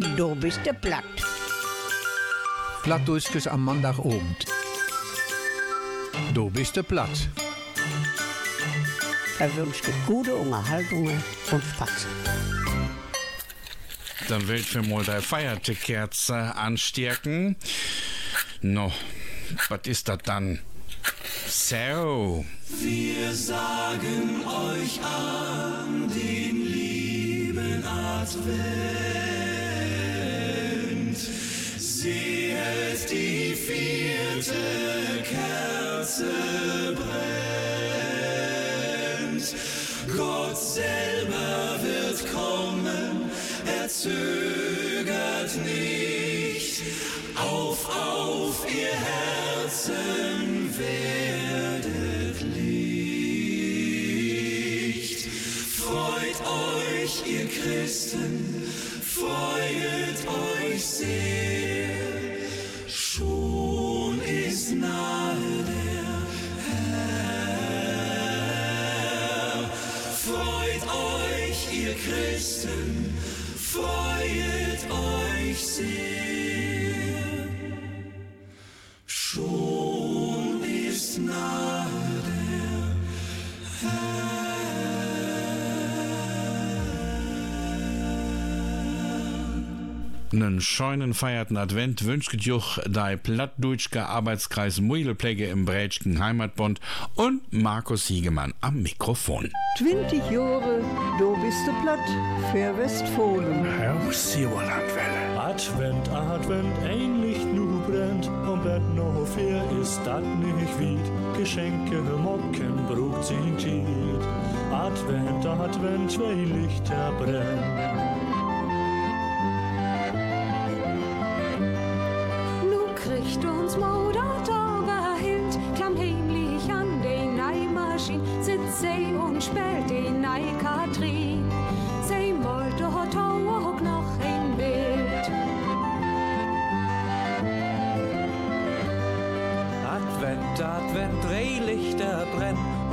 du bist der platt. Plattdeutsches am Montagabend. Du bist der platt. Er wünscht dir gute Unterhaltungen und Spaß. Dann will ich mir mal deine Feiertekerze anstärken. No, was ist das dann? So. Wir sagen euch an den lieben Advent. Sehet die vierte Kerze brennt. Gott selber wird kommen, er zögert nicht. Auf, auf, ihr Herzen werdet Licht. Freut euch, ihr Christen, freut euch sehr. Ihr Christen, freut euch sehr. Nen scheunen feierten Advent wünscht Juch dei plattdeutschke Arbeitskreis Muidelpläge im Brätschken Heimatbund und Markus Hiegemann am Mikrofon. 20 Jahre, du bist du platt, für Westfolen. Aus Jolandwelle. Advent, Advent, ein Licht nu brennt, und Bett noch vier ist dat nicht wied. Geschenke mocken, brugt sin Tiet. Advent, Advent, zwei Lichter brennen.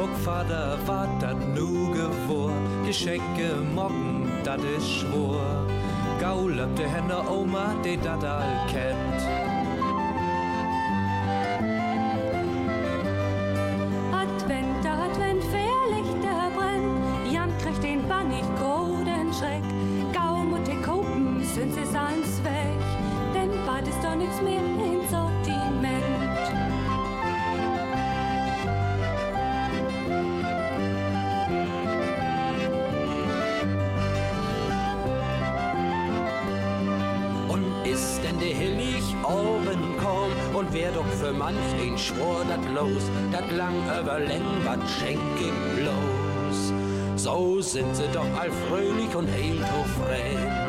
Brennen, und Vater wat dat nu gewor. Geschenke mocken, dat is schwor. Gaulab de Hände Oma, die dat all kennt. Wer doch für manch den schwor dat los, dat lang über Läng, wat schenk ihm bloß. So sind sie doch all fröhlich und heilt hochfrei.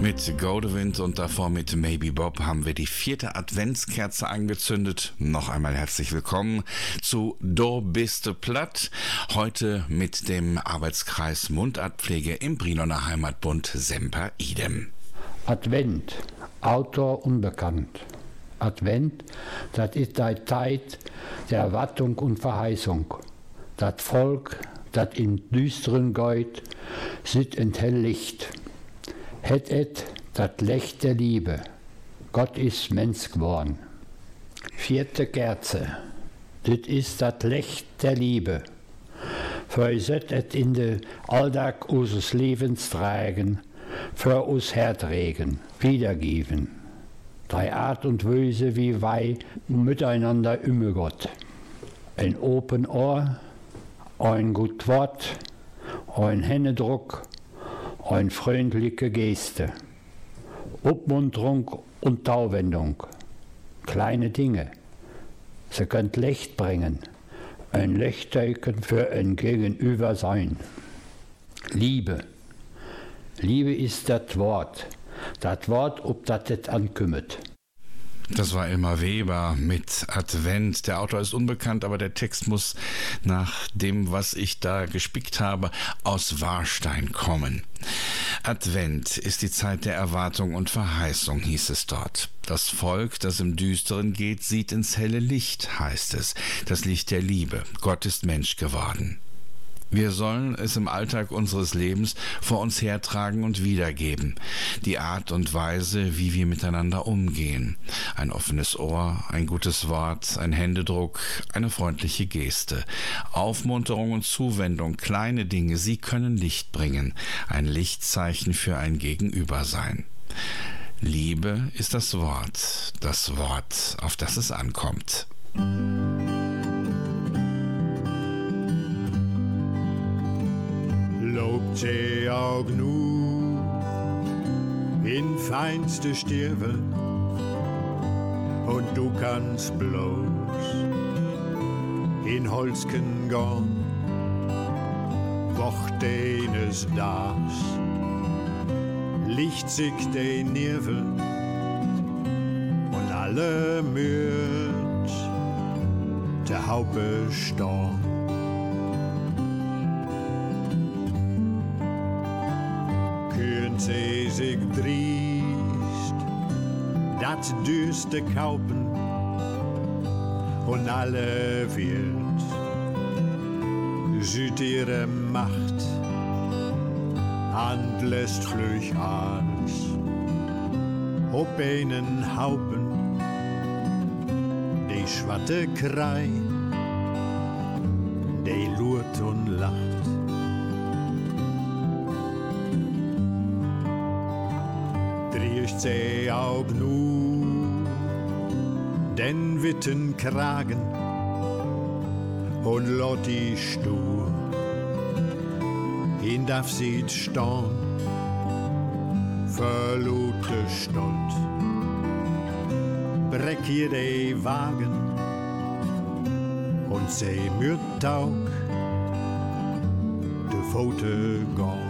Mit Godewind und davor mit Maybe Bob haben wir die vierte Adventskerze angezündet. Noch einmal herzlich willkommen zu Do biste platt. Heute mit dem Arbeitskreis Mundartpflege im Briloner Heimatbund Semper Idem. Advent, Autor unbekannt. Advent, das ist die Zeit der Erwartung und Verheißung. Das Volk, das im Düsteren geht, sieht in hell Licht. Het et, dat Licht der Liebe. Gott ist Mensch geworden. Vierte Kerze. Dit ist das Licht der Liebe. Für set et in de Alltag unseres Lebens tragen, für uns herträgen, wiedergeben. Drei Art und Weise, wie wei miteinander umgott. Ein open Ohr, ein gut Wort, ein Händedruck, ein freundliche Geste. Uppmunterung und Tauwendung. Kleine Dinge. Sie könnt Licht bringen. Ein Lichtteichen für ein Gegenüber sein. Liebe. Liebe ist das Wort. Das Wort, ob das jetzt ankümmet. Das war Elmar Weber mit Advent. Der Autor ist unbekannt, aber der Text muss nach dem, was ich da gespickt habe, aus Warstein kommen. Advent ist die Zeit der Erwartung und Verheißung, hieß es dort. Das Volk, das im Düsteren geht, sieht ins helle Licht, heißt es. Das Licht der Liebe. Gott ist Mensch geworden. Wir sollen es im Alltag unseres Lebens vor uns hertragen und wiedergeben. Die Art und Weise, wie wir miteinander umgehen. Ein offenes Ohr, ein gutes Wort, ein Händedruck, eine freundliche Geste. Aufmunterung und Zuwendung, kleine Dinge, sie können Licht bringen. Ein Lichtzeichen für ein Gegenüber sein. Liebe ist das Wort, das Wort, auf das es ankommt. Lobt sie auch nu in feinste Stirbe und du kannst bloß in Holzken gehen, woch deines das. Licht sich de Nirvel und alle müht der Haupe storm. Sie sich driest, dat düste Kaupen und alle wird süd ihre Macht Hand lässt flüch ans ob einen Haupen. Die schwatte Krei die lurt und lacht Sie auch nu den witten Kragen und Lotti stur in darf sieht stehen, verlute Stund. Breck ihr de Wagen und seh mir taug de Pfote gone.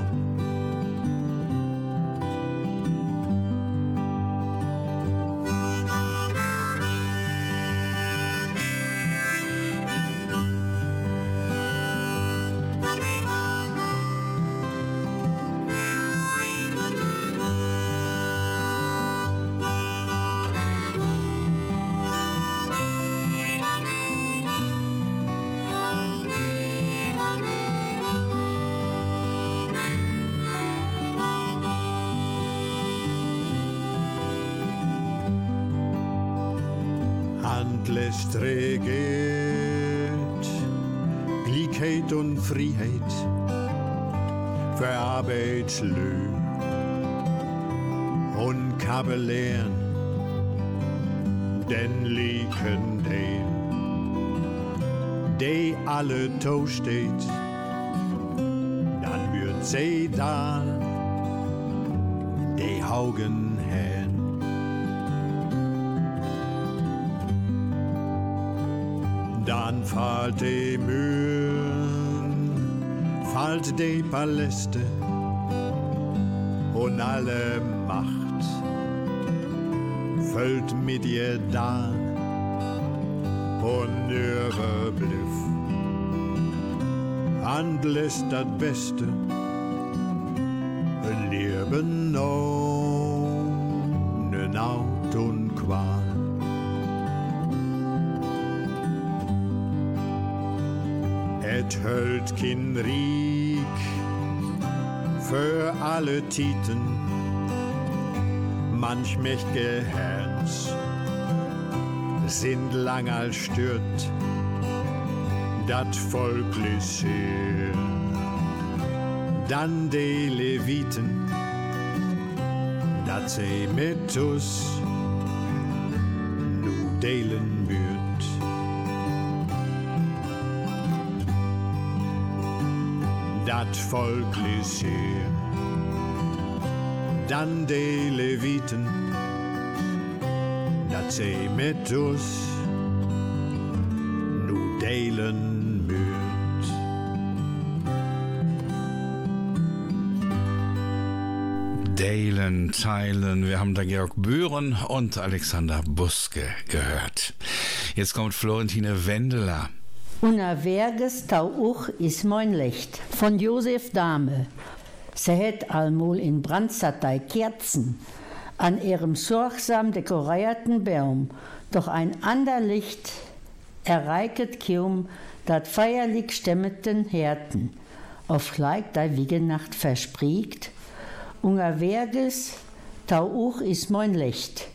Fällt die Mühen, fällt die Paläste und alle Macht füllt mit ihr da und Überbliff handlässt das Beste ein Leben ohne Kin Riek für alle Titen, manch mächt'ge Herz sind lang als stört, dat Volklis her. Dann de Leviten, dat se mit us nu delen dat Volklis her. Dann de Leviten, dat se mit us nu delen wird. Dalen, teilen. Wir haben da Georg Bühren und Alexander Buske gehört. Jetzt kommt Florentine Wendeler. Unerwerges tau uch is mein Licht von Josef Dahme. Sie het allmol in Brandsatei Kerzen an ihrem sorgsam dekorierten Baum, doch ein ander Licht erreiket kaum dat feierlich stemmeten Härten. auf gleich der Wiegenacht verspricht, unterwegs tau auch ist mein Licht.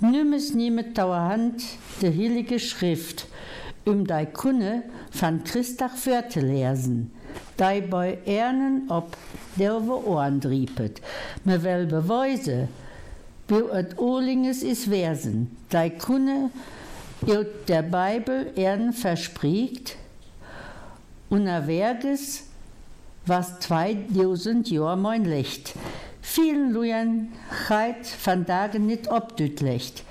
Nimmes niemet tauer Hand de heilige Schrift, um dei Kunde van Christach Wörter lesen, dei bei Ernen ob derwe Ohren driepet, me wel beweise, wie et Ohlinges is Versen, dei Kunde il der Bibel Erden verspricht, unterwegs was 2000 Jahr mein Licht. Vielen Lujan heit van Dagen nicht obdütlicht.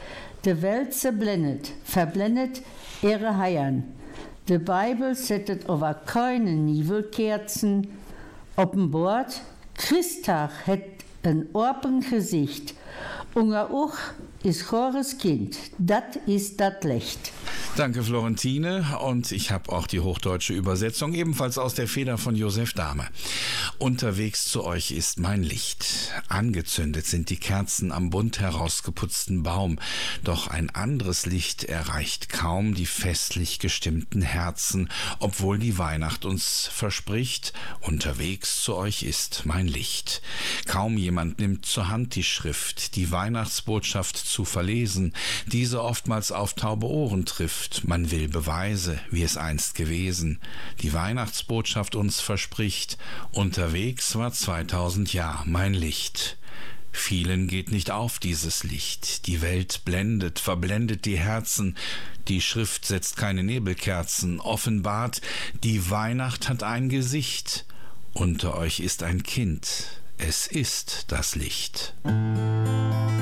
De Welt zerblendet, verblendet ihre Heiern. De Bibel settet over keine Nivelkerzen. Op'n Bord, Christag het een open Gesicht. Unger uch is chores Kind, dat is dat Licht. Danke, Florentine. Und ich habe auch die hochdeutsche Übersetzung, ebenfalls aus der Feder von Josef Dahme. Unterwegs zu euch ist mein Licht. Angezündet sind die Kerzen am bunt herausgeputzten Baum. Doch ein anderes Licht erreicht kaum die festlich gestimmten Herzen, obwohl die Weihnacht uns verspricht, unterwegs zu euch ist mein Licht. Kaum jemand nimmt zur Hand die Schrift, die Weihnachtsbotschaft zu verlesen, diese oftmals auf taube Ohren trifft man will Beweise, wie es einst gewesen. Die Weihnachtsbotschaft uns verspricht, unterwegs war 2000 Jahr mein Licht. Vielen geht nicht auf dieses Licht. Die Welt blendet, verblendet die Herzen. Die Schrift setzt keine Nebelkerzen, offenbart, die Weihnacht hat ein Gesicht. Unter euch ist ein Kind. Es ist das Licht. Ein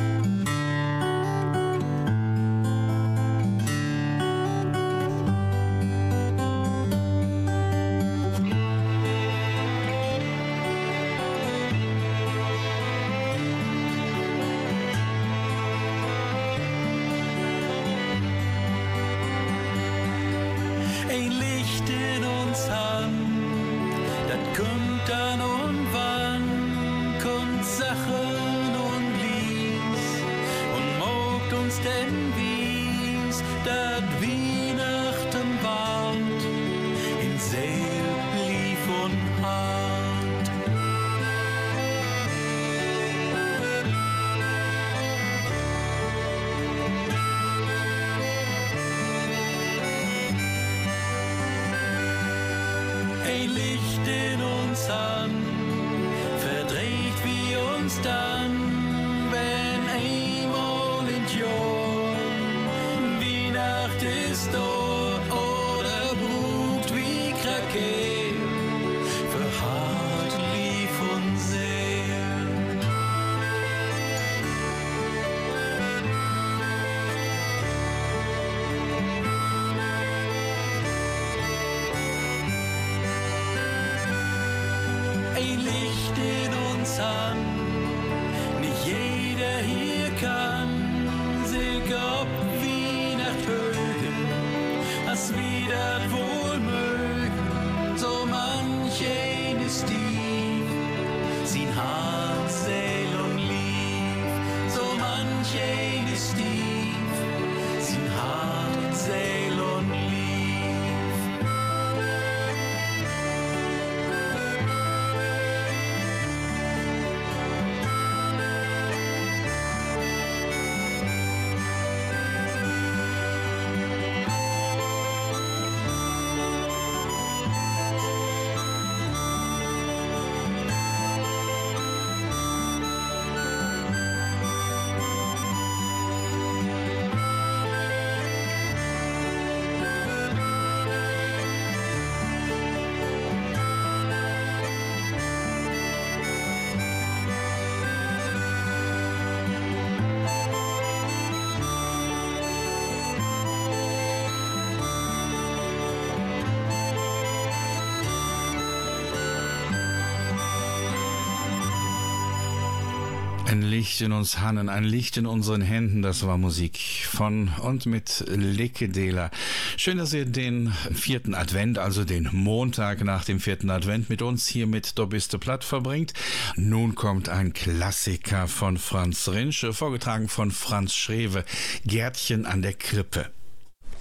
Licht in uns Hannen, ein Licht in unseren Händen, das war Musik von und mit Lekedela. Schön, dass ihr den vierten Advent, also den Montag nach dem vierten Advent mit uns hier mit Dobiste Platt verbringt. Nun kommt ein Klassiker von Franz Rinsch, vorgetragen von Franz Schrewe, Gärtchen an der Krippe.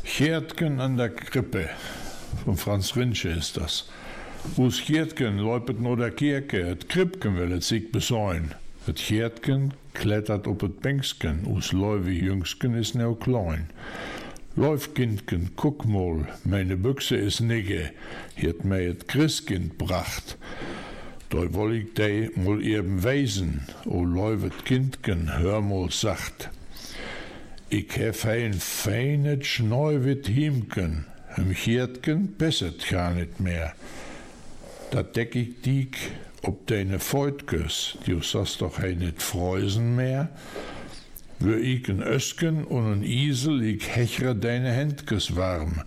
Gärtchen an der Krippe. Von Franz Rinsche ist das. Us Giertken läupet no der Kirke, et Kripken will et sich besäun. Et Giertken klettert op et Bänksken, us Leuwe Jüngsken is neu klein. Läuf Kindken, guck mal, meine Büchse is nigge, hiert mei et Christkind bracht. Da woll ich dei mal eben weisen, o läuvet Kindken, hör mal sacht. Ich hef ein feinet Schneuwit Hiemken, im Chiertken besset gar nicht mehr. Da deck ich dich ob deine Feutkes, du sollst doch ein nicht freusen mehr. Wür ich ein Ösken und ein Isel, ich hechere deine Händkes warm.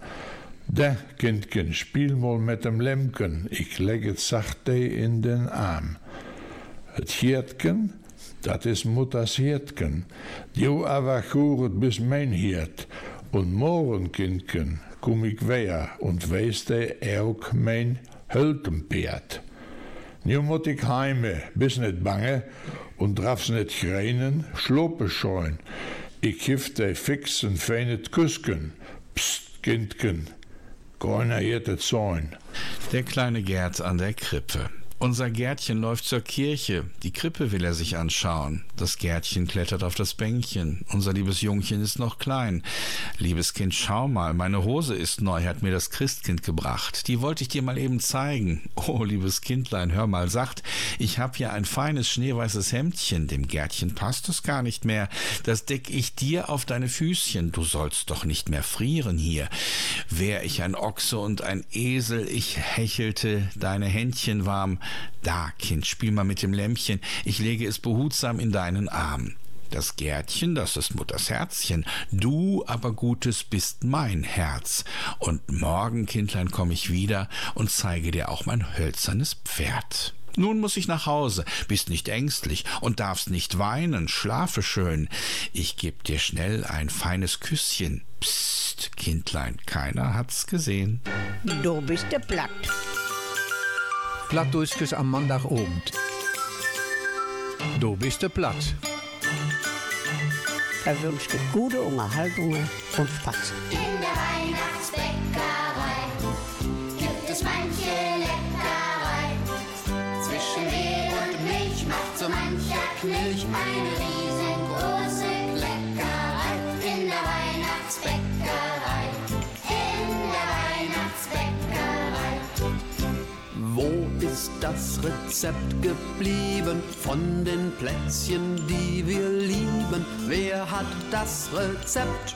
Da, Kindken, spiel mal mit dem Lemken, ich legge de in den Arm. Het Hirtken, dat is Mutters Hirtken, du aber churet bis mein Hirt, und morgen, Kindken, komm ich weher und weis de auch mein Höltenpferd. Ik heime, bis net bange und drafs net schreinen, schlope scheuen. Ich hif de fixen feinet Kusken. Psst, Kindken, keiner hirte Zäun. Der kleine Gerd an der Krippe. Unser Gärtchen läuft zur Kirche. Die Krippe will er sich anschauen. Das Gärtchen klettert auf das Bänkchen. Unser liebes Jungchen ist noch klein. Liebes Kind, schau mal, meine Hose ist neu, hat mir das Christkind gebracht. Die wollte ich dir mal eben zeigen. Oh, liebes Kindlein, hör mal, sagt, ich hab hier ein feines schneeweißes Hemdchen. Dem Gärtchen passt es gar nicht mehr. Das deck ich dir auf deine Füßchen. Du sollst doch nicht mehr frieren hier. Wär ich ein Ochse und ein Esel, ich hechelte deine Händchen warm. Da, Kind, spiel mal mit dem Lämpchen, ich lege es behutsam in deinen Arm. Das Gärtchen, das ist Mutters Herzchen, du aber Gutes bist mein Herz. Und morgen, Kindlein, komm ich wieder und zeige dir auch mein hölzernes Pferd. Nun muss ich nach Hause, bist nicht ängstlich und darfst nicht weinen, schlafe schön. Ich geb dir schnell ein feines Küsschen. Psst, Kindlein, keiner hat's gesehen. Du bist der platt. Plattdeutsches am Montagabend. Du bist der Platt. Er wünscht dir gute Unterhaltungen und Spaß. In der Weihnachtsbäckerei gibt es manche Leckerei. Zwischen Mehl und Milch macht so mancher Knilch eine das Rezept geblieben von den Plätzchen, die wir lieben? Wer hat das Rezept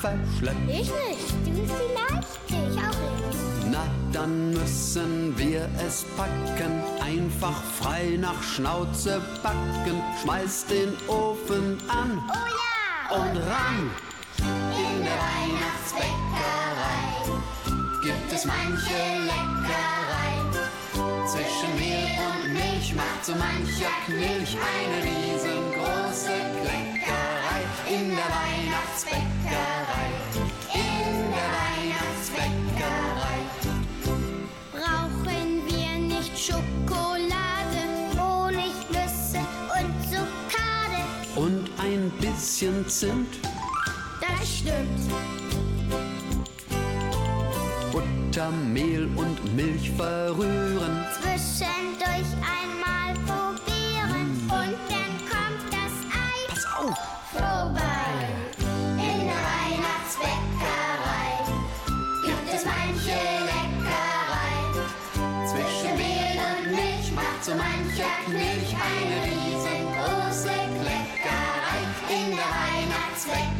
verschleppt? Ich nicht, du vielleicht, ich auch nicht. Na, dann müssen wir es packen, einfach frei nach Schnauze backen. Schmeiß den Ofen an Oh ja! und ran. In der Weihnachtsbäckerei gibt es manche Leckerei. Zwischen Mehl und Milch macht so mancher Knilch eine riesengroße Kleckerei. In der Weihnachtsbäckerei, in der Weihnachtsbäckerei. Brauchen wir nicht Schokolade, Honig, Nüsse und Zuckade? Und ein bisschen Zimt, Das stimmt. Butter, Mehl und Milch verrühren. Zwischendurch einmal probieren und dann kommt das Ei Pass auf! vorbei. In der Weihnachtsbäckerei gibt es manche Leckerei. Zwischen Mehl und Milch macht so mancher Knilch eine riesengroße Kleckerei. In der Weihnachtsbäckerei,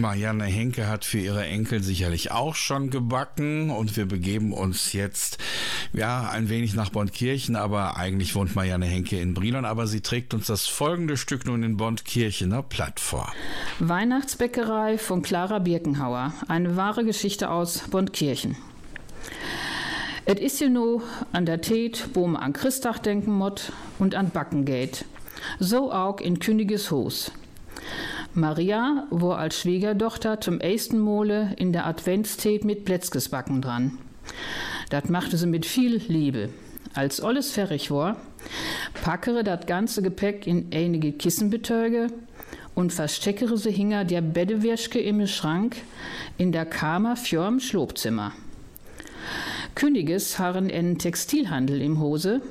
Marianne Henke hat für ihre Enkel sicherlich auch schon gebacken und wir begeben uns jetzt ja ein wenig nach Bondkirchen, aber eigentlich wohnt Marianne Henke in Brilon, aber sie trägt uns das folgende Stück nun in Bondkirchener Platt vor. Weihnachtsbäckerei von Clara Birkenhauer, eine wahre Geschichte aus Bondkirchen. Et is ja no an der Tät, wo man an Christach denken mott und an Backen geht. So auch in Königes Hus. Maria war als Schwiegertochter zum ersten Mole in der Adventstät mit Plätzkesbacken dran. Das machte sie mit viel Liebe. Als alles fertig war, packere das ganze Gepäck in einige Kissenbetöge und versteckere sie hinger der Bettewäschke im Schrank in der Kammer fürm Schlobzimmer. Königes harren en Textilhandel im Hose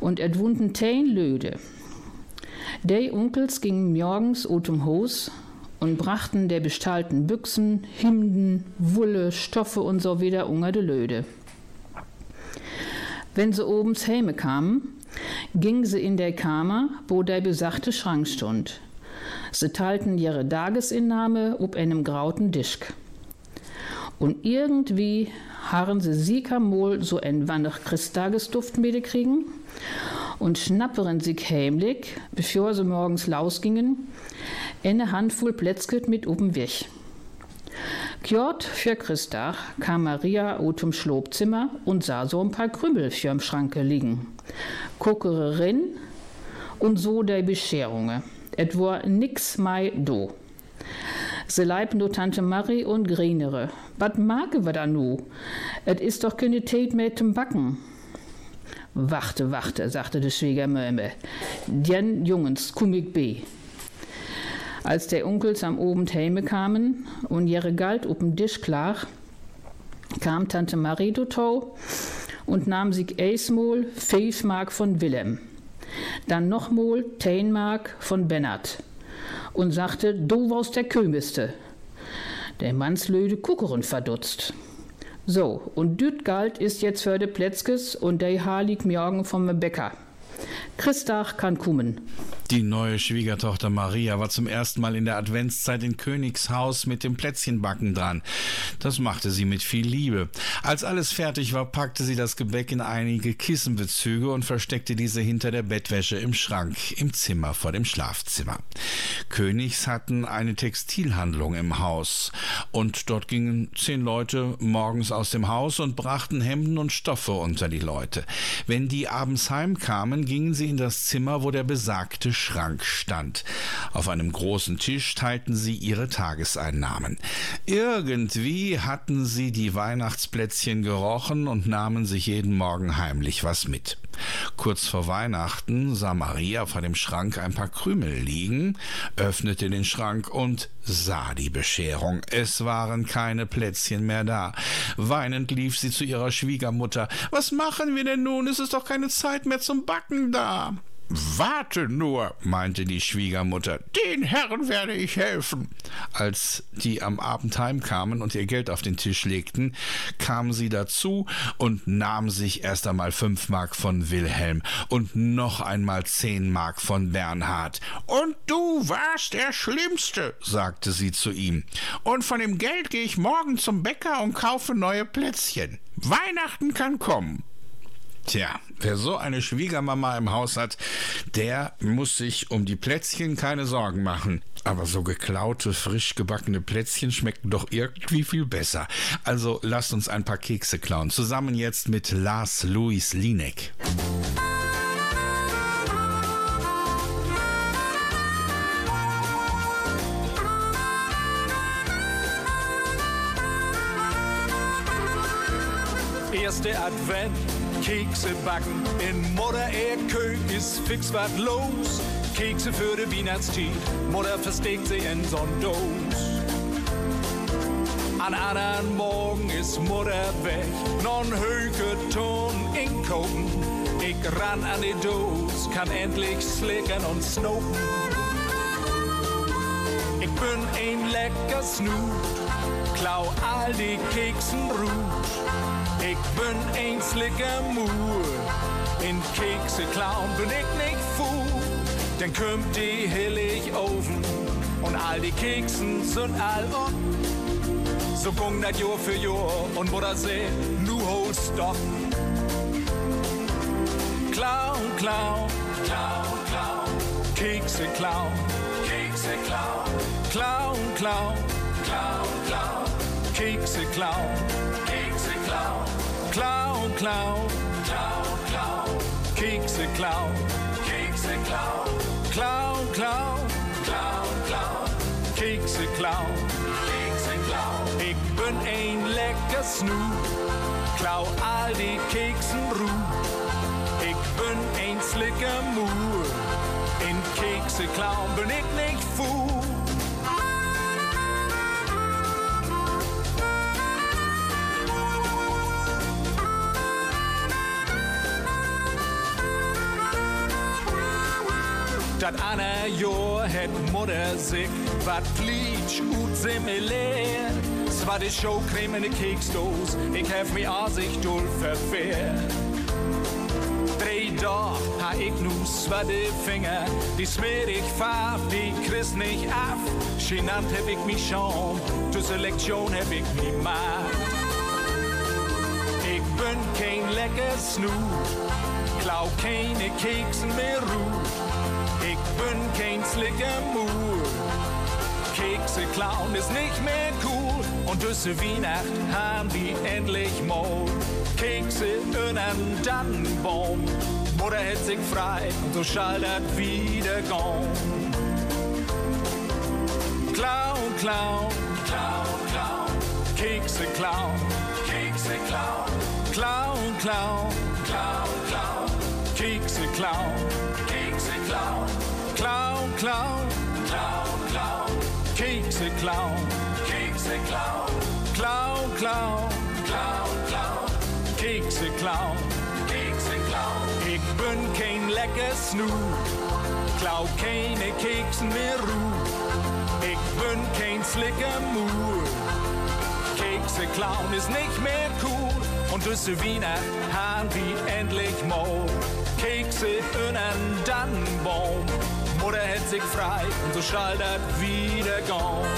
und erwunden tein Löde. Die Onkels gingen morgens utum Hos und brachten der bestahlten Büchsen, Hemden, Wulle, Stoffe und so wieder unter de Löde. Wenn sie obens heime kamen, gingen sie in der Kammer, wo der besagte Schrank stund. Sie teilten ihre Tagesinnahme ob einem grauten Dischk. Und irgendwie harren sie siekamol so ein Wannach Christtagesduft kriegen und schnapperen sich heimlich, bevor sie morgens lausgingen, eine Handvoll Plätzket mit oben weg. Kjort für Christach kam Maria otum Schlobzimmer und sah so ein paar Krümel fürm Schranke liegen. Kuckererin und so der Bescherunge. Et war nix mei do. Se leib nur Tante Marie und Grinere. Wat mage wir da nu? Et is doch keine Tät mehr zum Backen. Wachte, wachte, sagte der Schwiegermöme. Den Jungens, kum ich be. Als der Onkels am Abend heime kamen und ihre Galt up'n Tisch klar, kam Tante Marie dotau und nahm sich eismol fünf Mark von Willem, dann nochmol zehn Mark von Bennert und sagte, du warst der Kömiste. Der Mannslöde Kuckeren verdutzt. So, und düt galt ist jetzt für de Plätzkes und der Haar liegt morgen vom Bäcker. Christach kann kommen. Die neue Schwiegertochter Maria war zum ersten Mal in der Adventszeit in Königshaus mit dem Plätzchenbacken dran. Das machte sie mit viel Liebe. Als alles fertig war, packte sie das Gebäck in einige Kissenbezüge und versteckte diese hinter der Bettwäsche im Schrank im Zimmer vor dem Schlafzimmer. Königs hatten eine Textilhandlung im Haus und dort gingen zehn Leute morgens aus dem Haus und brachten Hemden und Stoffe unter die Leute. Wenn die abends heimkamen, gingen sie in das Zimmer, wo der besagte Schrank stand. Auf einem großen Tisch teilten sie ihre Tageseinnahmen. Irgendwie hatten sie die Weihnachtsplätzchen gerochen und nahmen sich jeden Morgen heimlich was mit. Kurz vor Weihnachten sah Maria vor dem Schrank ein paar Krümel liegen, öffnete den Schrank und sah die Bescherung. Es waren keine Plätzchen mehr da. Weinend lief sie zu ihrer Schwiegermutter. Was machen wir denn nun? Es ist doch keine Zeit mehr zum Backen da. Warte nur, meinte die Schwiegermutter, den Herren werde ich helfen. Als die am Abend heimkamen und ihr Geld auf den Tisch legten, kam sie dazu und nahm sich erst einmal fünf Mark von Wilhelm und noch einmal zehn Mark von Bernhard. Und du warst der Schlimmste, sagte sie zu ihm. Und von dem Geld gehe ich morgen zum Bäcker und kaufe neue Plätzchen. Weihnachten kann kommen. Tja, wer so eine Schwiegermama im Haus hat, der muss sich um die Plätzchen keine Sorgen machen. Aber so geklaute, frisch gebackene Plätzchen schmecken doch irgendwie viel besser. Also lasst uns ein paar Kekse klauen. Zusammen jetzt mit Lars Louis Linek. Erste Advent, Kekse backen, in Mutter er Kög ist fix wat los. Kekse für de Weihnachtszeit, Mutter versteckt sie in so'n Dos. An anderen Morgen ist Mutter weg, non höke Ton in Kopen. Ich ran an die Dos, kann endlich slicken und snopen. Ich bin ein lecker Snoot, klau all die Keksen ruht. Ich bin ein slicker Mur, in Kekse klauen bin ich nicht fool. Dann kommt die Hillig Ofen und all die Keksen sind all up. So gung das Jahr für Jahr und Mutter seh, nu hold stopp. Clown, Clown, Clown, Clown, Kekse Clown, Kekse Clown, Clown, Clown, Clown, Clown, Clown, Clown, Clown, Clown, Kekse Clown, Kekse Clown, Clown, Clown, Clown, Clown, Kekse Clown, Kekse Clown. Ik ben een lekker snoe, klau al die keksen roe. Ik ben een slikke moer, in kekse clown ben ik niet foe. Dat Anna Jahr het Mutter sich wat Glitsch ut similär. Es war die Showcreme in de Keksdoos, ich hef mi Ansicht dul verfehrt. Drei Tag ha ich nu zwade Finger, die smer ich farf, die kriegst nicht af. Genannt hab ich mich schon, zur Selektion hab ich mi macht. Ich bin kein lecker Snoot, klau keine Keksen mehr ruht. Ich bin kein slicker Moor. Kekse klauen ist nicht mehr cool. Und düsse Weihnacht haben die endlich mal Kekse in einen Tannenbaum. Mutter hält sich frei und so schaltet wieder gone. Clown, Clown, Clown, Clown, Kekse klauen, Kekse klauen, Clown, Clown, Clown, Clown, Kekse klauen, Kekse klauen, Clown, Clown, Clown, Clown, Kekse klauen, Kekse klauen, Clown, Clown, Clown, Clown, Kekse klauen, Kekse klauen. Ich bin kein lecker Snoot, klau keine Keksen mehr ruht. Ich bin kein slicker Moor. Kekse klauen ist nicht mehr cool. Und düsse Wiener haben die endlich mal Kekse in einen Tannenbaum. Mutter hält sich frei und so schaltet wieder gone.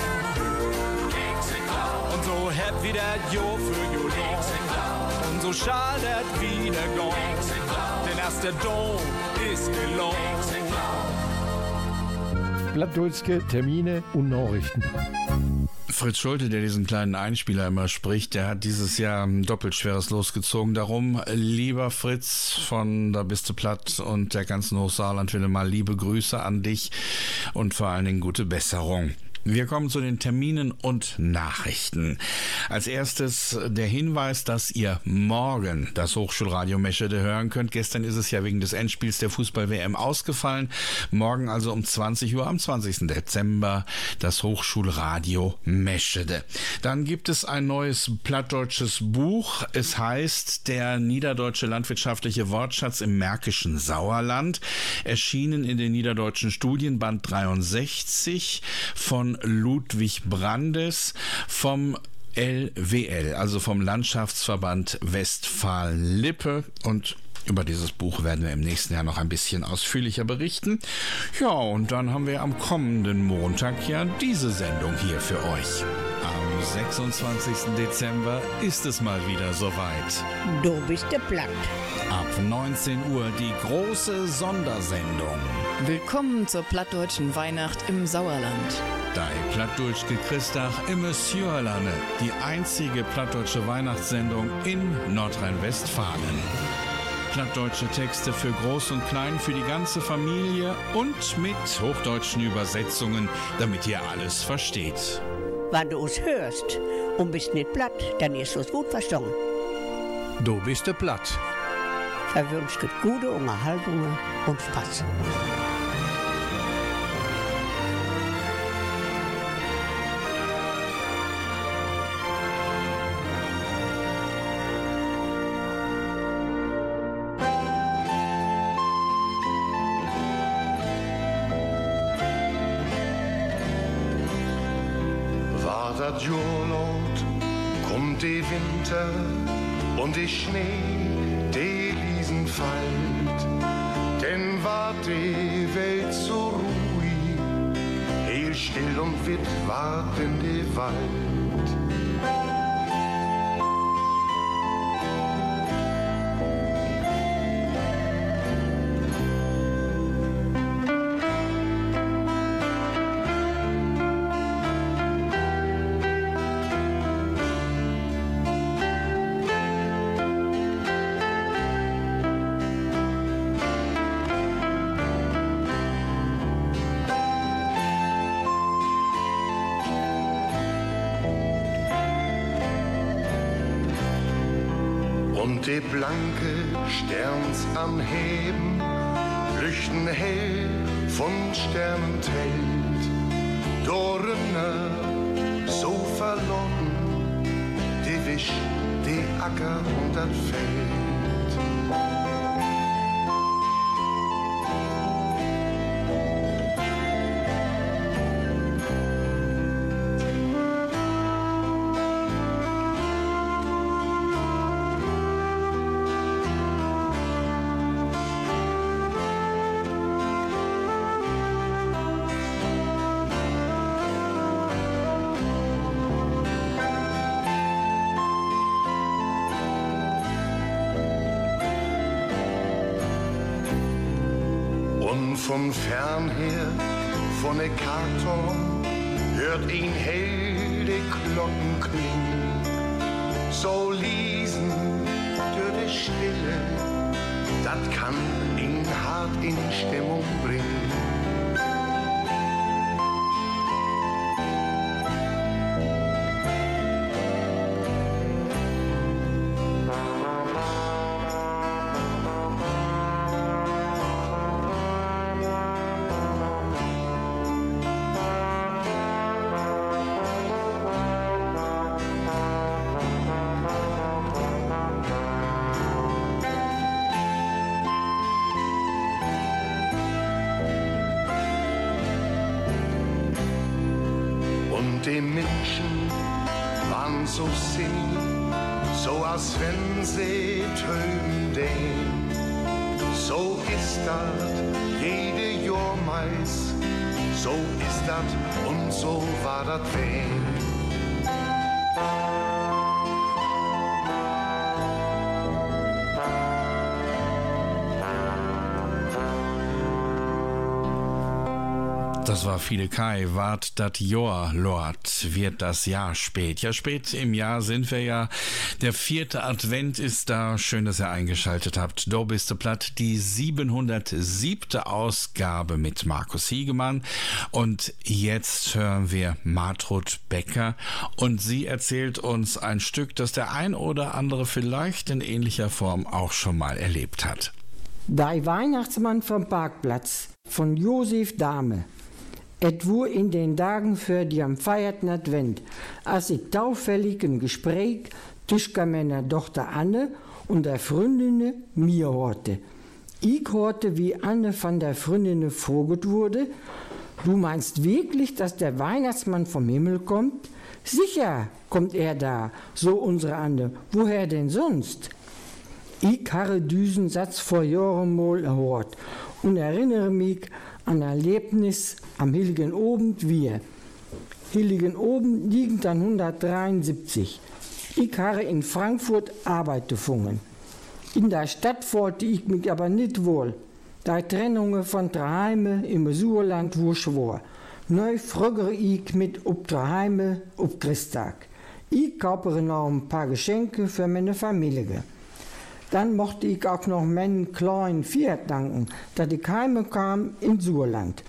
Kekse klauen. Und so hat wieder Jo für Jo klauen. Und so schaltet wieder gone. Kekse klauen. Denn erst der Dom ist gelungen. Plattdeutsche Termine und Nachrichten. Fritz Schulte, der diesen kleinen Einspieler immer spricht, der hat dieses Jahr ein doppelt schweres losgezogen. Darum, lieber Fritz von Da bist du platt und der ganzen Hochsaarland, will mal liebe Grüße an dich und vor allen Dingen gute Besserung. Wir kommen zu den Terminen und Nachrichten. Als erstes der Hinweis, dass ihr morgen das Hochschulradio Meschede hören könnt. Gestern ist es ja wegen des Endspiels der Fußball-WM ausgefallen. Morgen also um 20 Uhr am 20. Dezember das Hochschulradio Meschede. Dann gibt es ein neues plattdeutsches Buch. Es heißt Der niederdeutsche landwirtschaftliche Wortschatz im märkischen Sauerland. Erschienen in den niederdeutschen Studienband 63 von Ludwig Brandes vom LWL, also vom Landschaftsverband Westfalen-Lippe und über dieses Buch werden wir im nächsten Jahr noch ein bisschen ausführlicher berichten. Ja, und dann haben wir am kommenden Montag ja diese Sendung hier für euch. Am 26. Dezember ist es mal wieder soweit. Du bist der Platt. Ab 19 Uhr die große Sondersendung. Willkommen zur plattdeutschen Weihnacht im Sauerland. Dei Plattdeutsche Christach im Monsieurlande, die einzige plattdeutsche Weihnachtssendung in Nordrhein-Westfalen. Plattdeutsche Texte für Groß und Klein, für die ganze Familie und mit hochdeutschen Übersetzungen, damit ihr alles versteht. Wenn du uns hörst und bist nicht platt, dann ist es gut verstanden. Du bist der platt. Verwünscht gute Unterhaltung und Spaß. Schnee, die Wiesen fällt, denn war die Welt so ruhig, heel still und in die Wald. Und die blanke Sterns am Heben lüchten hell von Sternentelt. Dorne so verloren, die Wisch, die Acker und das Feld. Von fern her, von der Karton, hört ihn hell die Glocken klingen. So liesen durch die Stille, das kann ihn hart in Stimmung bringen. Die Menschen waren so sing, so als wenn sie den. So ist das jede Jahr meist, so ist das und so war das weh. War viele Kai, wart dat Jahr, Lord, wird das Jahr spät. Ja, spät im Jahr sind wir ja. Der vierte Advent ist da. Schön, dass ihr eingeschaltet habt. Do bist du platt, die 707. Ausgabe mit Markus Hiegemann. Und jetzt hören wir Martrud Becker und sie erzählt uns ein Stück, das der ein oder andere vielleicht in ähnlicher Form auch schon mal erlebt hat. Der Weihnachtsmann vom Parkplatz von Josef Dahme. Et wo in den Tagen für die am feierten Advent, als ich taufällig ein Gespräch zwischen meiner Tochter Anne und der Freundin mir horte. Ich horte, wie Anne von der Freundin vorget wurde, du meinst wirklich, dass der Weihnachtsmann vom Himmel kommt? Sicher kommt er da, so unsere Anne. Woher denn sonst? Ich habe diesen Satz vor Jahren mal gehört und erinnere mich ein Erlebnis am Heiligen Abend wir. Heiligen Abend liegt dann 173. Ich habe in Frankfurt Arbeit gefunden. In der Stadt fühlte ich mich aber nicht wohl. Die Trennungen von Traheime im Surland war schwor. Neu frögere ich mit ob Traheime ob Christtag. Ich kaufe noch ein paar Geschenke für meine Familie. Dann mochte ich auch noch meinen kleinen Fiat danken, dass ich heimkam in Surland.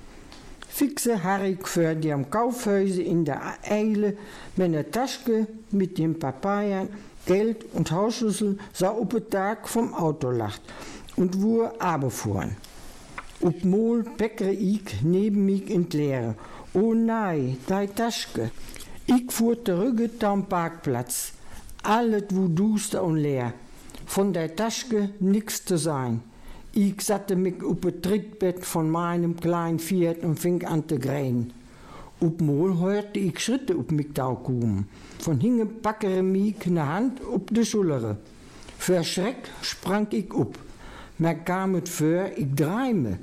Fixe Harrik für die am Kaufhäuser in der Eile meine Tasche mit dem Papaya, Geld und Hausschlüssel sah op den Tag vom Auto lacht und wo abfuhren. Ob Mol peckere ich neben mich in Leere. Oh nein, die Tasche. Ich fuhr zurück am Parkplatz. Alles wo duster und leer von der Tasche nix zu sein. Ich satte mich auf das Trittbett von meinem kleinen Fiat und fing an zu grähen. Op Mol hörte ich Schritte auf mich kommen. Von hinten packere mich eine Hand auf die Schulter. Für Schreck sprang ich up. Mir kam es für, ich dreime.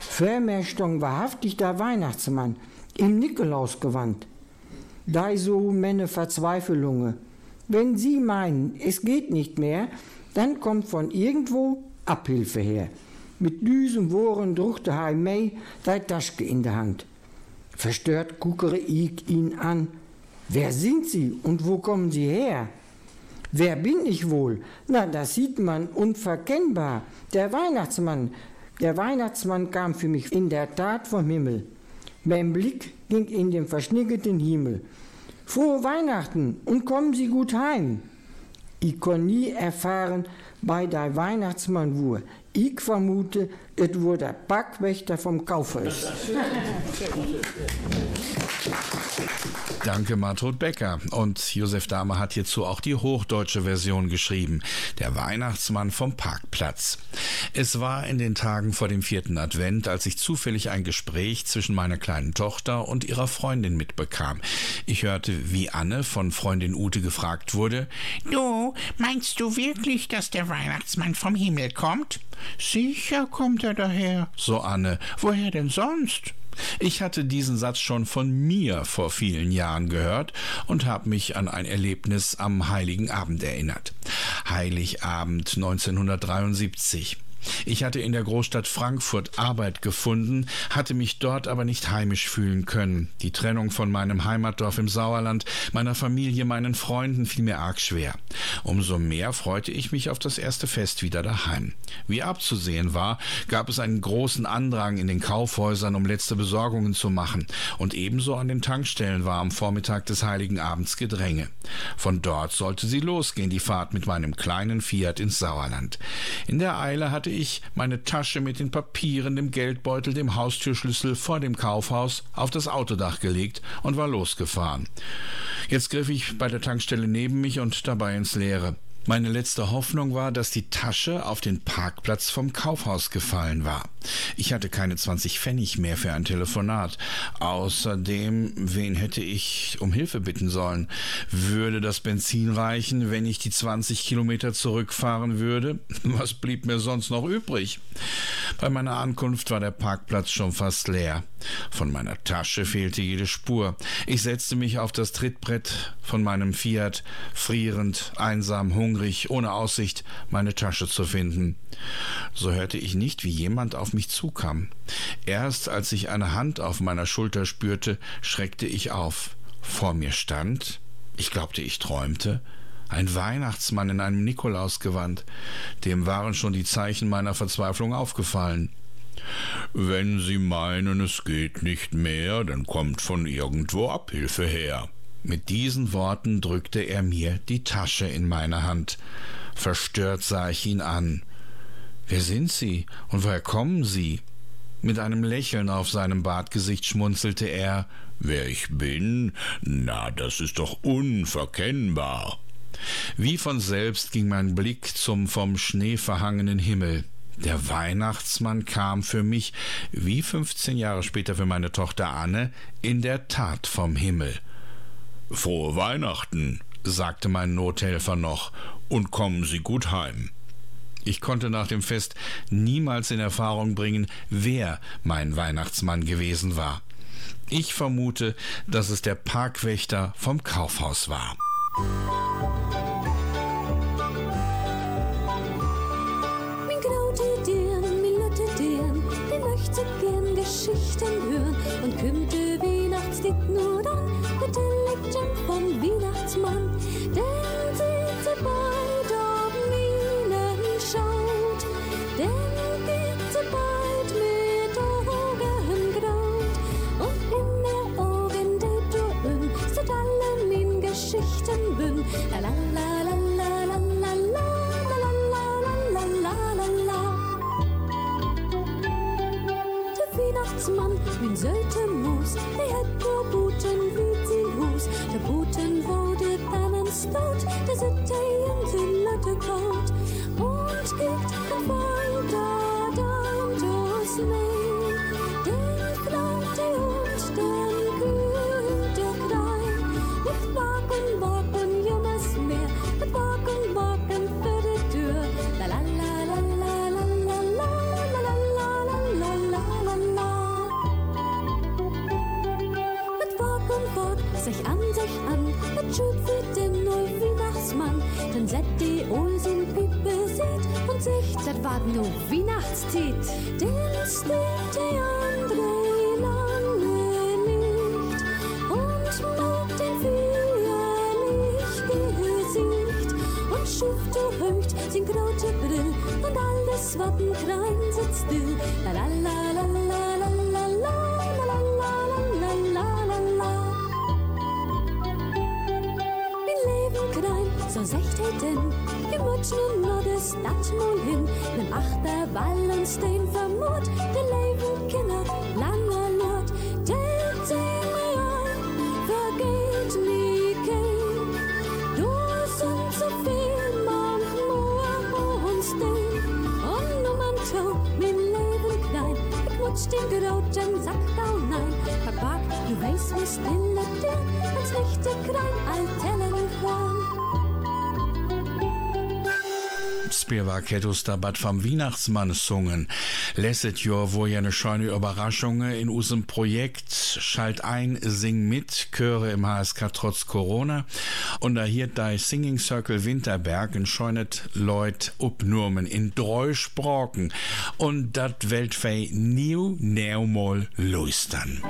Für mir stong wahrhaftig der Weihnachtsmann. im Nikolausgewand. Da so meine Verzweiflung. Wenn Sie meinen, es geht nicht mehr, dann kommt von irgendwo Abhilfe her. Mit düsen Wohren druckte hij mee die Taschke in der Hand. Verstört guckere ich ihn an. Wer sind Sie und wo kommen Sie her? Wer bin ich wohl? Na, das sieht man unverkennbar. Der Weihnachtsmann. Der Weihnachtsmann kam für mich in der Tat vom Himmel. Mein Blick ging in den verschniggelten Himmel. Frohe Weihnachten und kommen Sie gut heim. Ich kon nie erfahren, bei der Weihnachtsmann wur. Ich vermute, es wurde der Backwächter vom Kaufhaus. Danke, Martrud Becker. Und Josef Dahme hat hierzu auch die hochdeutsche Version geschrieben. Der Weihnachtsmann vom Parkplatz. Es war in den Tagen vor dem vierten Advent, als ich zufällig ein Gespräch zwischen meiner kleinen Tochter und ihrer Freundin mitbekam. Ich hörte, wie Anne von Freundin Ute gefragt wurde, Du, meinst du wirklich, dass der Weihnachtsmann vom Himmel kommt? Sicher kommt er daher, so Anne. Woher denn sonst? Ich hatte diesen Satz schon von mir vor vielen Jahren gehört und habe mich an ein Erlebnis am Heiligen Abend erinnert. Heiligabend 1973. Ich hatte in der Großstadt Frankfurt Arbeit gefunden, hatte mich dort aber nicht heimisch fühlen können. Die Trennung von meinem Heimatdorf im Sauerland, meiner Familie, meinen Freunden fiel mir arg schwer. Umso mehr freute ich mich auf das erste Fest wieder daheim. Wie abzusehen war, gab es einen großen Andrang in den Kaufhäusern, um letzte Besorgungen zu machen, und ebenso an den Tankstellen war am Vormittag des heiligen Abends Gedränge. Von dort sollte sie losgehen, die Fahrt mit meinem kleinen Fiat ins Sauerland. In der Eile hatte ich meine Tasche mit den Papieren, dem Geldbeutel, dem Haustürschlüssel vor dem Kaufhaus auf das Autodach gelegt und war losgefahren. Jetzt griff ich bei der Tankstelle neben mich und dabei ins Leere. Meine letzte Hoffnung war, dass die Tasche auf den Parkplatz vom Kaufhaus gefallen war. Ich hatte keine 20 Pfennig mehr für ein Telefonat. Außerdem, wen hätte ich um Hilfe bitten sollen? Würde das Benzin reichen, wenn ich die 20 Kilometer zurückfahren würde? Was blieb mir sonst noch übrig? Bei meiner Ankunft war der Parkplatz schon fast leer. Von meiner Tasche fehlte jede Spur. Ich setzte mich auf das Trittbrett von meinem Fiat, frierend, einsam, hungrig, ohne Aussicht, meine Tasche zu finden. So hörte ich nicht, wie jemand auf mich zukam. Erst als ich eine Hand auf meiner Schulter spürte, schreckte ich auf. Vor mir stand, ich glaubte, ich träumte, ein Weihnachtsmann in einem Nikolausgewand. Dem waren schon die Zeichen meiner Verzweiflung aufgefallen. Wenn Sie meinen, es geht nicht mehr, dann kommt von irgendwo Abhilfe her. Mit diesen Worten drückte er mir die Tasche in meine Hand. Verstört sah ich ihn an. Wer sind Sie und woher kommen Sie? Mit einem Lächeln auf seinem Bartgesicht schmunzelte er. Wer ich bin? Na, das ist doch unverkennbar. Wie von selbst ging mein Blick zum vom Schnee verhangenen Himmel. Der Weihnachtsmann kam für mich, wie 15 Jahre später für meine Tochter Anne, in der Tat vom Himmel. Frohe Weihnachten, sagte mein Nothelfer noch, und kommen Sie gut heim. Ich konnte nach dem Fest niemals in Erfahrung bringen, wer mein Weihnachtsmann gewesen war. Ich vermute, dass es der Parkwächter vom Kaufhaus war. Geschichten hören und könnte Weihnachtslied nur dann mit der Legend vom Weihnachtsmann, denn sieht sie bald auf Minen schaut, denn geht sie bald mit Augen graut und in der Augen der Dürren sind alle min Geschichten bünn, alles wat ein Krein sitzt still. La la la la la la la la la la la la Min Leben klein, so secht he denn, gemutschen nur das dat mal hin, nem achter Wallenstein vermut, der Leben Kinder langer Couch, den geroten Sack down, nein, verbarg die Reis mit stille Tür, ins rechte Krall, alt Da bad vom Weihnachtsmann sungen. Lässet jo wo ja eine schöne Überraschung in unserem Projekt. Schalt ein, sing mit, Chöre im HSK trotz Corona. Und da hier dei Singing Circle Winterberg in scheunet Leut upnurmen in drei. Und dat Weltfei new neumol lustern.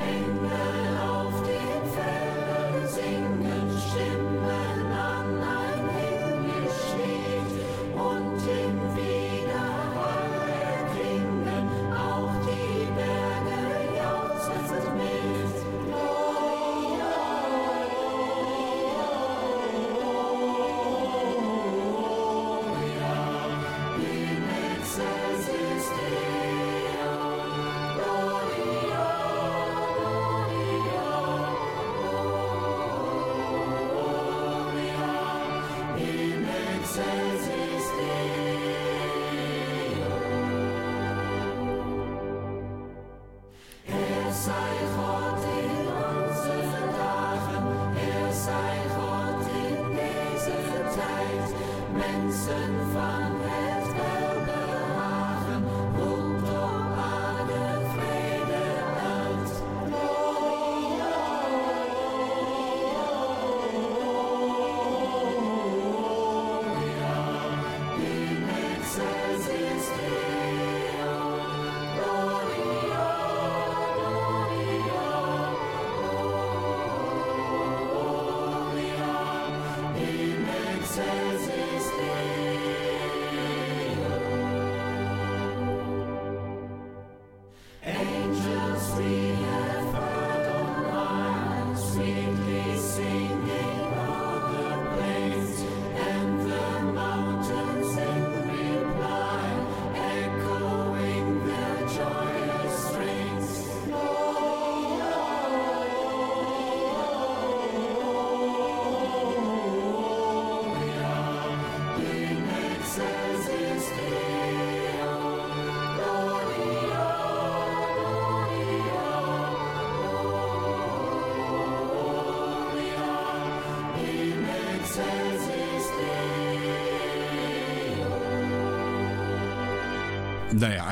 远方。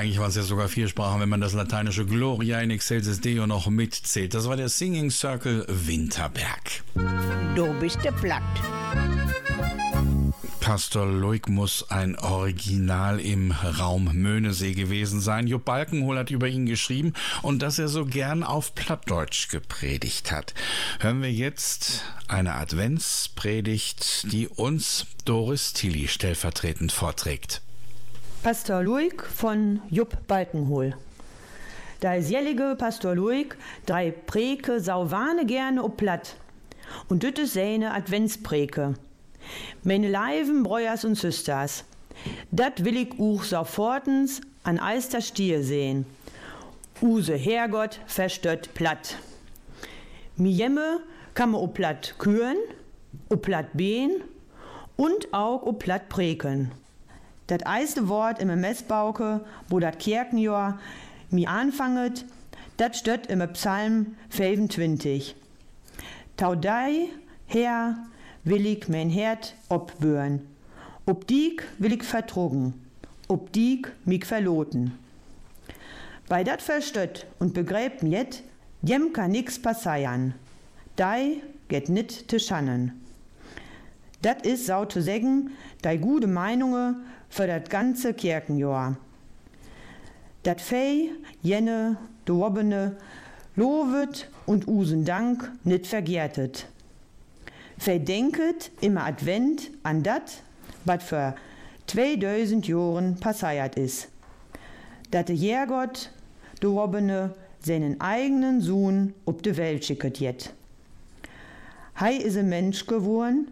Eigentlich waren es ja sogar vier Sprachen, wenn man das lateinische Gloria in excelsis Deo noch mitzählt. Das war der Singing Circle Winterberg. Du bist der Platt. Pastor Loik muss ein Original im Raum Möhnesee gewesen sein. Jupp Balkenhol hat über ihn geschrieben und dass er so gern auf Plattdeutsch gepredigt hat. Hören wir jetzt eine Adventspredigt, die uns Doris Tilly stellvertretend vorträgt. Pastor Luig von Jupp Balkenhol. Da is jellige Pastor Luig drei Preke sauwane gerne ob platt. Und dütte seine Adventspreke. Meine Leiven, Breuers und Süsters. Dat will ich uch sofortens an Eister Stier sehen. Use Herrgott verstört platt. Mi jemme kann man ob platt küren, ob platt behen und auch ob platt preken. Dat eiste Wort im Messbauke, wo dat Kirchenjahr mi anfanget, dat stört im Psalm 25. Taudei, Herr, will ich mein Herd obbühren. Ob diek will ich vertrugen, ob diek mich verloten. Bei dat verstött und begräbt jet, jem kann nix passieren. Dei geht nit te schannen. Dat is sau zu sägen, dei gute Meinunge für dat ganze Kirchenjahr. Dat Fei, jenne, de Wobbene, lovet und usen Dank nit vergärtet. Fei denket im Advent an dat, wat für 2000 Jahren passiert is. Dat de Jährgott, de Wobbene, seinen eigenen Sohn ob de Welt schicket jet. Hei is a Mensch geworden,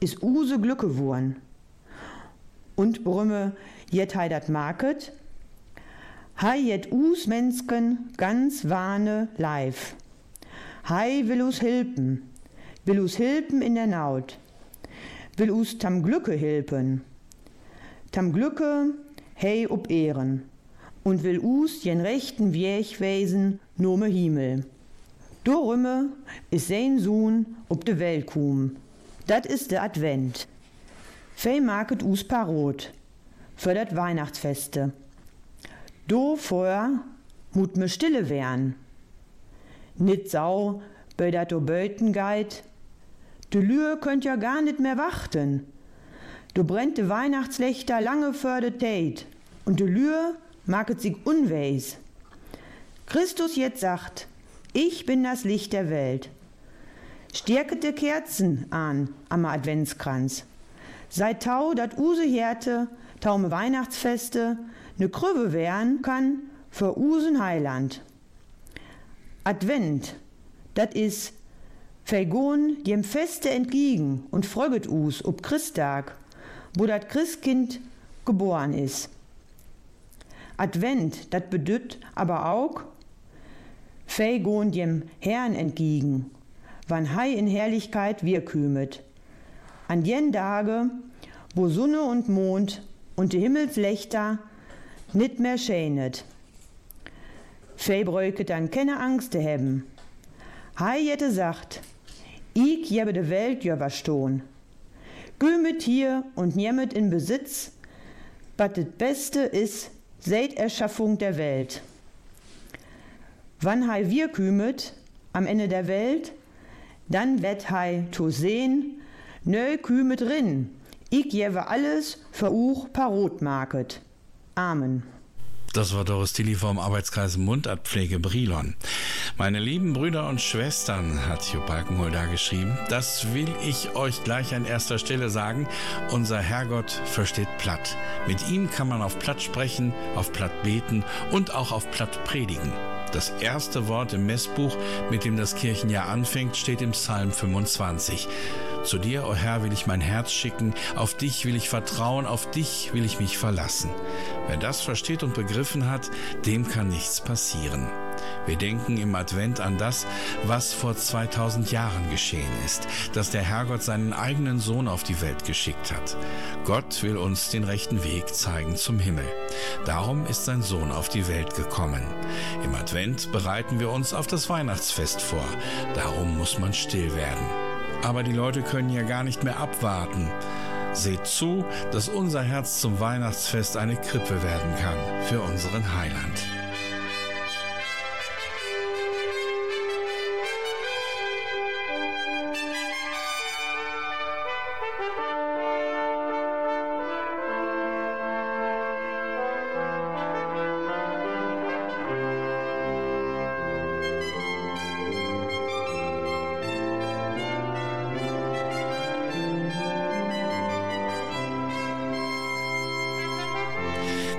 is use Glück geworden. Und Brümme, jet hei dat market, hei jet us Mensken ganz warne live. Hei will us hilpen, will us hilpen in der Naut, will us tam Glücke hilpen. Tam Glücke, hei ob Ehren und will us jen rechten Weg weisen, nome Himmel. Dorümme is sein Sohn ob de Welt kum. Dat is de Advent. Fei market us parot. Für dat Weihnachtsfeste. Do vorher mut me stille wern. Nit sau, bei dat o Beuten geit. De Lühe könnt ja gar nit mehr warten. Du brennt de Weihnachtslichter lange für de Tate. Und de Lühe maget sich unweis. Christus jetzt sagt, ich bin das Licht der Welt. Stärkete Kerzen an am Adventskranz. Seit Tau dat Use Härte, taume Weihnachtsfeste, ne Krüwe wären kann für Usen Heiland. Advent, dat is Vergon dem Feste entgegen und fröget us ob Christtag, wo dat Christkind geboren is. Advent, dat bedütt aber auch, Fei gohn dem Herrn entgegen, wann Hei in Herrlichkeit wir kümet. An jen Tage, wo Sonne und Mond und die Himmelslichter nit mehr schänet. Fei bräuke dann keine Angst haben. Hei jette sagt, ich jebe de Welt jöber stohn. Gümet hier und niemmet in Besitz, wat det Beste is, seit Erschaffung der Welt. Wann hei wir kümet, am Ende der Welt, dann wett hei to sehen, nö kümet rin, ich jewe alles für uch parot market. Amen. Das war Doris Tilly vom Arbeitskreis Mundartpflege Brilon. Meine lieben Brüder und Schwestern, hat Jupp Balkenhol da geschrieben, das will ich euch gleich an erster Stelle sagen. Unser Herrgott versteht Platt. Mit ihm kann man auf Platt sprechen, auf Platt beten und auch auf Platt predigen. Das erste Wort im Messbuch, mit dem das Kirchenjahr anfängt, steht im Psalm 25. Zu dir, o oh Herr, will ich mein Herz schicken, auf dich will ich vertrauen, auf dich will ich mich verlassen. Wer das versteht und begriffen hat, dem kann nichts passieren. Wir denken im Advent an das, was vor 2000 Jahren geschehen ist, dass der Herrgott seinen eigenen Sohn auf die Welt geschickt hat. Gott will uns den rechten Weg zeigen zum Himmel. Darum ist sein Sohn auf die Welt gekommen. Im Advent bereiten wir uns auf das Weihnachtsfest vor. Darum muss man still werden. Aber die Leute können ja gar nicht mehr abwarten. Seht zu, dass unser Herz zum Weihnachtsfest eine Krippe werden kann für unseren Heiland.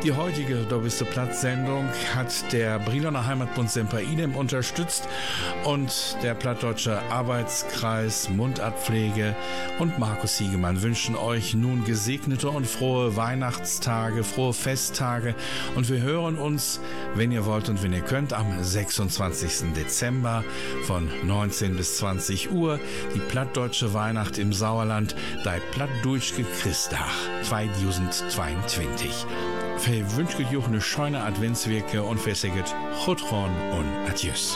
Die heutige du Platz-Sendung hat der Briloner Heimatbund Semper Idem unterstützt und der Plattdeutsche Arbeitskreis Mundartpflege und Markus Siegemann wünschen euch nun gesegnete und frohe Weihnachtstage, frohe Festtage und wir hören uns, wenn ihr wollt und wenn ihr könnt, am 26. Dezember von 19 bis 20 Uhr die plattdeutsche Weihnacht im Sauerland, dei Plattdeutsche Christach 2022. Hey, wünscht euch eine schöne Adventswirke und fesseget Gott und Adios.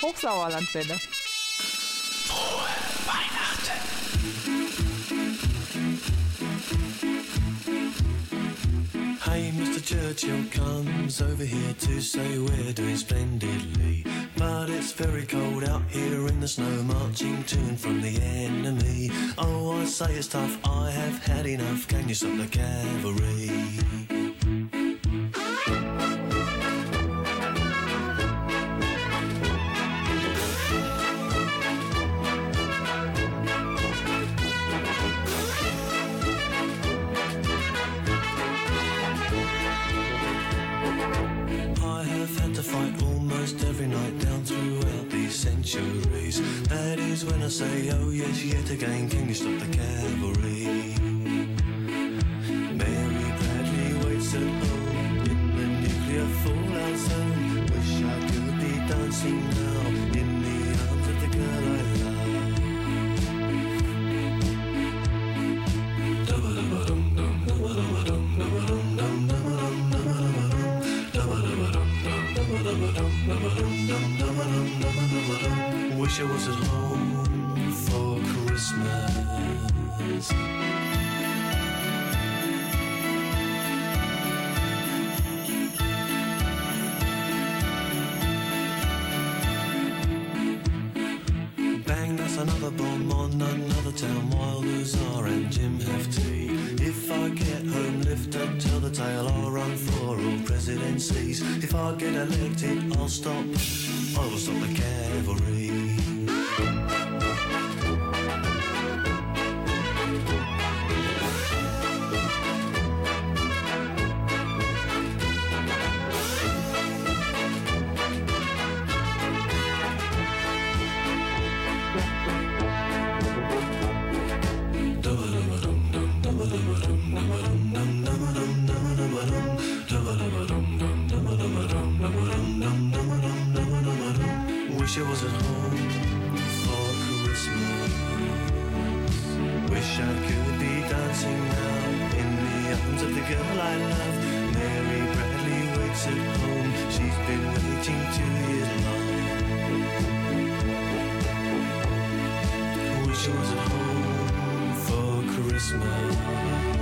Hochsauerlandwelle. Churchill comes over here to say we're doing splendidly. But it's very cold out here in the snow, marching to and from the enemy. Oh, I say it's tough, I have had enough. Can you stop the cavalry? Almost every night down throughout these centuries. That is when I say, oh yes, yet again, can you stop the cavalry? I get elected, I'll stop, she wasn't home for Christmas.